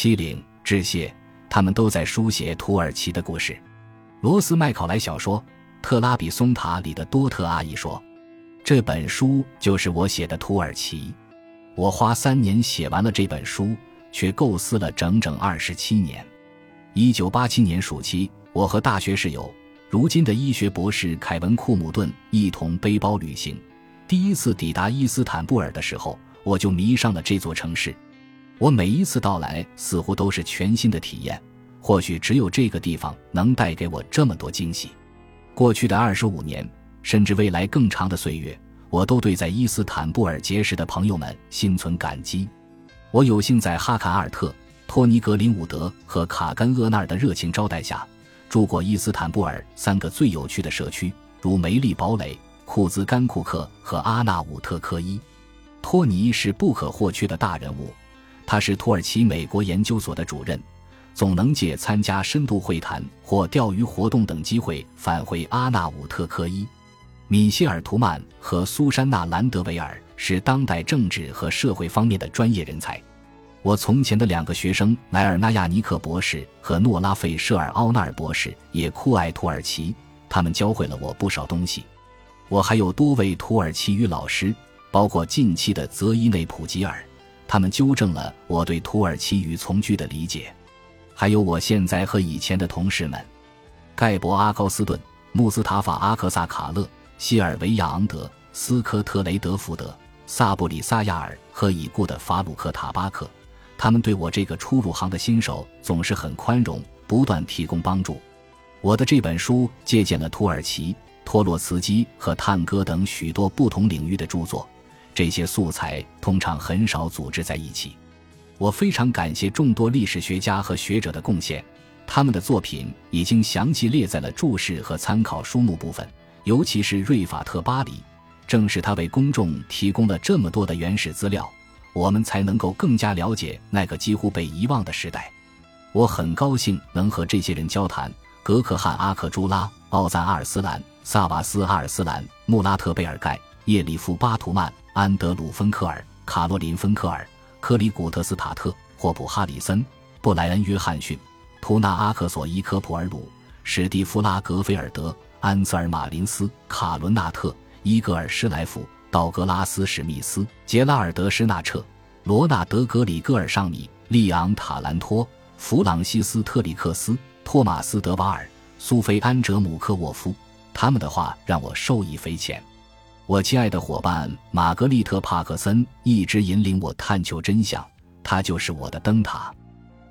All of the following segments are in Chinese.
欺凌、致谢，他们都在书写土耳其的故事。罗斯麦考莱小说《特拉比松塔》里的多特阿姨说：“这本书就是我写的土耳其。我花三年写完了这本书，却构思了整整二十七年。一九八七年暑期，我和大学室友，如今的医学博士凯文·库姆顿一同背包旅行。第一次抵达伊斯坦布尔的时候，我就迷上了这座城市。我每一次到来，似乎都是全新的体验。”或许只有这个地方能带给我这么多惊喜。过去的二十五年，甚至未来更长的岁月，我都对在伊斯坦布尔结识的朋友们心存感激。我有幸在哈坎阿尔特、托尼格林伍德和卡甘厄纳尔的热情招待下，住过伊斯坦布尔三个最有趣的社区，如梅利堡垒、库兹甘库克和阿纳武特科伊。托尼是不可或缺的大人物，他是土耳其美国研究所的主任。总能借参加深度会谈或钓鱼活动等机会返回阿纳武特科伊。米歇尔·图曼和苏珊娜·兰德维尔是当代政治和社会方面的专业人才。我从前的两个学生莱尔纳亚尼克博士和诺拉费舍尔奥纳尔博士也酷爱土耳其，他们教会了我不少东西。我还有多位土耳其语老师，包括近期的泽伊内普吉尔，他们纠正了我对土耳其语从句的理解。还有我现在和以前的同事们：盖博阿高斯顿、穆斯塔法阿克萨卡勒、希尔维亚昂德、斯科特雷德福德、萨布里萨亚尔和已故的法鲁克塔巴克。他们对我这个初入行的新手总是很宽容，不断提供帮助。我的这本书借鉴了土耳其、托洛茨基和探戈等许多不同领域的著作，这些素材通常很少组织在一起。我非常感谢众多历史学家和学者的贡献，他们的作品已经详细列在了注释和参考书目部分。尤其是瑞法特·巴里，正是他为公众提供了这么多的原始资料，我们才能够更加了解那个几乎被遗忘的时代。我很高兴能和这些人交谈：格克汉·阿克朱拉、奥赞·阿尔斯兰、萨瓦斯·阿尔斯兰、穆拉特·贝尔盖、叶里夫·巴图曼、安德鲁·芬克尔、卡洛琳·芬克尔。科里古特斯塔特、霍普哈里森、布莱恩约翰逊、图纳阿克索伊科普尔鲁、史蒂夫拉格菲尔德、安泽尔马林斯、卡伦纳特、伊格尔施莱夫、道格拉斯史密斯、杰拉尔德施纳彻、罗纳德格里戈尔尚米、利昂塔兰托、弗朗西斯特里克斯、托马斯德瓦尔、苏菲安哲姆科沃夫，他们的话让我受益匪浅。我亲爱的伙伴玛格丽特·帕克森一直引领我探求真相，他就是我的灯塔。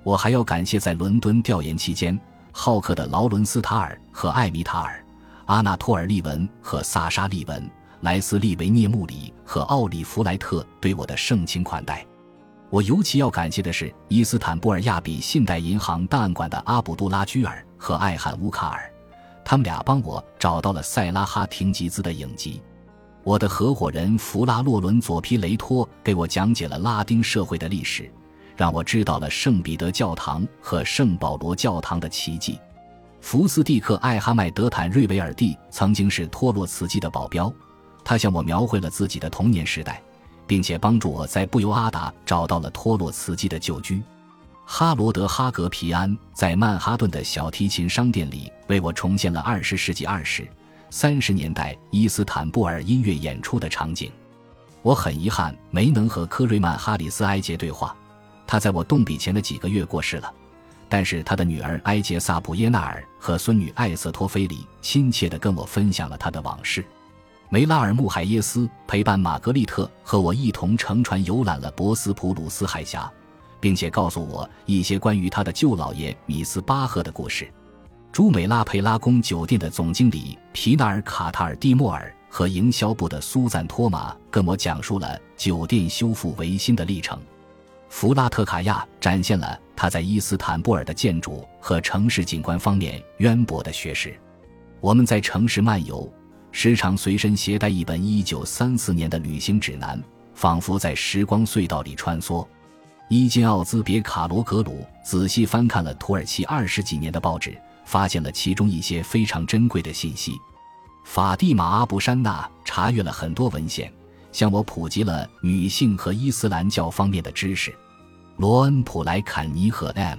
我还要感谢在伦敦调研期间好客的劳伦斯·塔尔和艾米塔尔、阿纳托尔·利文和萨沙·利文、莱斯利·维涅穆里和奥利弗莱特对我的盛情款待。我尤其要感谢的是伊斯坦布尔亚比信贷银行档案馆的阿卜杜拉·居尔和艾汉·乌卡尔，他们俩帮我找到了塞拉哈廷吉兹的影集。我的合伙人弗拉洛伦佐皮雷托给我讲解了拉丁社会的历史，让我知道了圣彼得教堂和圣保罗教堂的奇迹。福斯蒂克艾哈迈德坦瑞维尔蒂曾经是托洛茨基的保镖，他向我描绘了自己的童年时代，并且帮助我在布尤阿达找到了托洛茨基的旧居。哈罗德哈格皮安在曼哈顿的小提琴商店里为我重现了二十世纪二十。三十年代伊斯坦布尔音乐演出的场景，我很遗憾没能和科瑞曼·哈里斯埃杰对话。他在我动笔前的几个月过世了，但是他的女儿埃杰萨普耶纳尔和孙女艾瑟托菲里亲切地跟我分享了他的往事。梅拉尔·穆海耶斯陪伴玛格丽特和我一同乘船游览了博斯普鲁斯海峡，并且告诉我一些关于他的舅姥爷米斯巴赫的故事。朱美拉佩拉宫酒店的总经理皮纳尔卡塔尔蒂莫尔和营销部的苏赞托马跟我讲述了酒店修复维新的历程。弗拉特卡亚展现了他在伊斯坦布尔的建筑和城市景观方面渊博的学识。我们在城市漫游，时常随身携带一本1934年的旅行指南，仿佛在时光隧道里穿梭。伊金奥兹别卡罗格鲁仔细翻看了土耳其二十几年的报纸。发现了其中一些非常珍贵的信息。法蒂玛·阿布山娜查阅了很多文献，向我普及了女性和伊斯兰教方面的知识。罗恩·普莱坎尼和 M.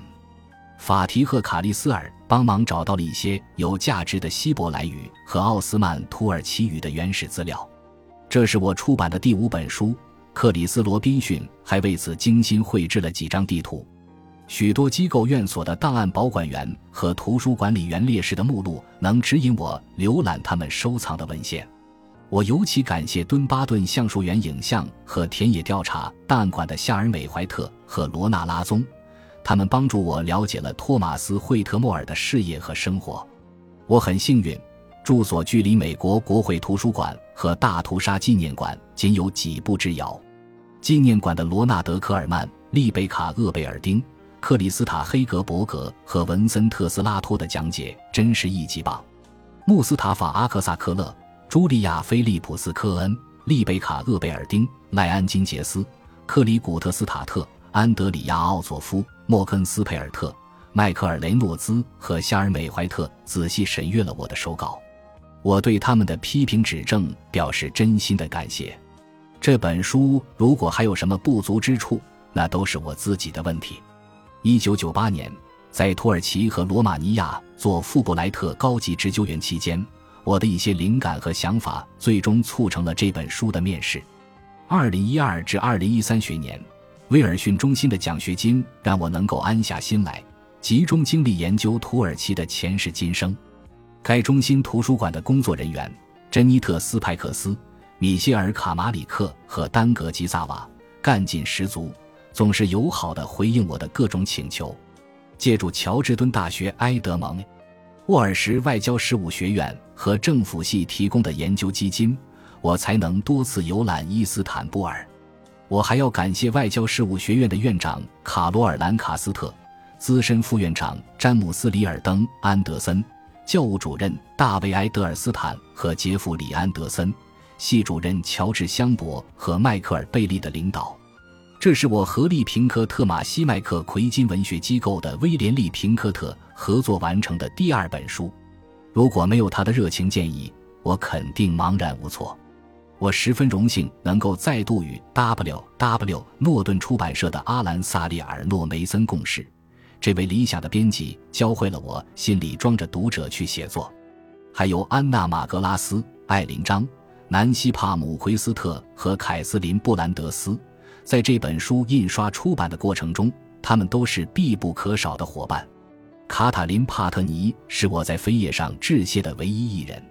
法提赫·卡利斯尔帮忙找到了一些有价值的希伯来语和奥斯曼土耳其语的原始资料。这是我出版的第五本书。克里斯·罗宾逊还为此精心绘制了几张地图。许多机构院所的档案保管员和图书管理员烈士的目录能指引我浏览他们收藏的文献。我尤其感谢敦巴顿橡树园影像和田野调查档案馆的夏尔美怀特和罗纳拉宗，他们帮助我了解了托马斯惠特莫尔的事业和生活。我很幸运，住所距离美国国会图书馆和大屠杀纪念馆仅有几步之遥。纪念馆的罗纳德科尔曼、丽贝卡厄贝尔丁、克里斯塔黑格伯格和文森特斯拉托的讲解真是一级棒。穆斯塔法阿克萨克勒。茱莉亚·菲利普斯科恩、丽贝卡·厄贝尔丁、赖安金杰斯、克里古特斯塔特、安德里亚·奥佐夫、莫根斯佩尔特、迈克尔·雷诺兹和夏尔美怀特仔细审阅了我的手稿，我对他们的批评指正表示真心的感谢。这本书如果还有什么不足之处，那都是我自己的问题。一九九八年，在土耳其和罗马尼亚做富布莱特高级职救员期间。我的一些灵感和想法，最终促成了这本书的面世。二零一二至二零一三学年，威尔逊中心的奖学金让我能够安下心来，集中精力研究土耳其的前世今生。该中心图书馆的工作人员珍妮特·斯派克斯、米歇尔·卡马里克和丹格吉萨瓦干劲十足，总是友好地回应我的各种请求。借助乔治敦大学埃德蒙。沃尔什外交事务学院和政府系提供的研究基金，我才能多次游览伊斯坦布尔。我还要感谢外交事务学院的院长卡罗尔·兰卡斯特、资深副院长詹姆斯·里尔登·安德森、教务主任大卫·埃德尔斯坦和杰弗里·安德森、系主任乔治·香伯和迈克尔·贝利的领导。这是我和利平科特马西麦克奎金文学机构的威廉利平科特合作完成的第二本书。如果没有他的热情建议，我肯定茫然无措。我十分荣幸能够再度与 W.W. 诺顿出版社的阿兰萨利尔诺梅森共事。这位理想的编辑教会了我心里装着读者去写作。还有安娜马格拉斯、艾琳张、南希帕姆奎斯特和凯瑟琳布兰德斯。在这本书印刷出版的过程中，他们都是必不可少的伙伴。卡塔琳·帕特尼是我在扉页上致谢的唯一一人。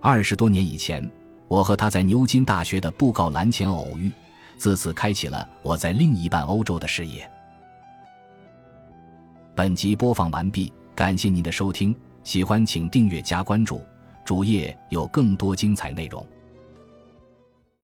二十多年以前，我和他在牛津大学的布告栏前偶遇，自此开启了我在另一半欧洲的事业。本集播放完毕，感谢您的收听，喜欢请订阅加关注，主页有更多精彩内容。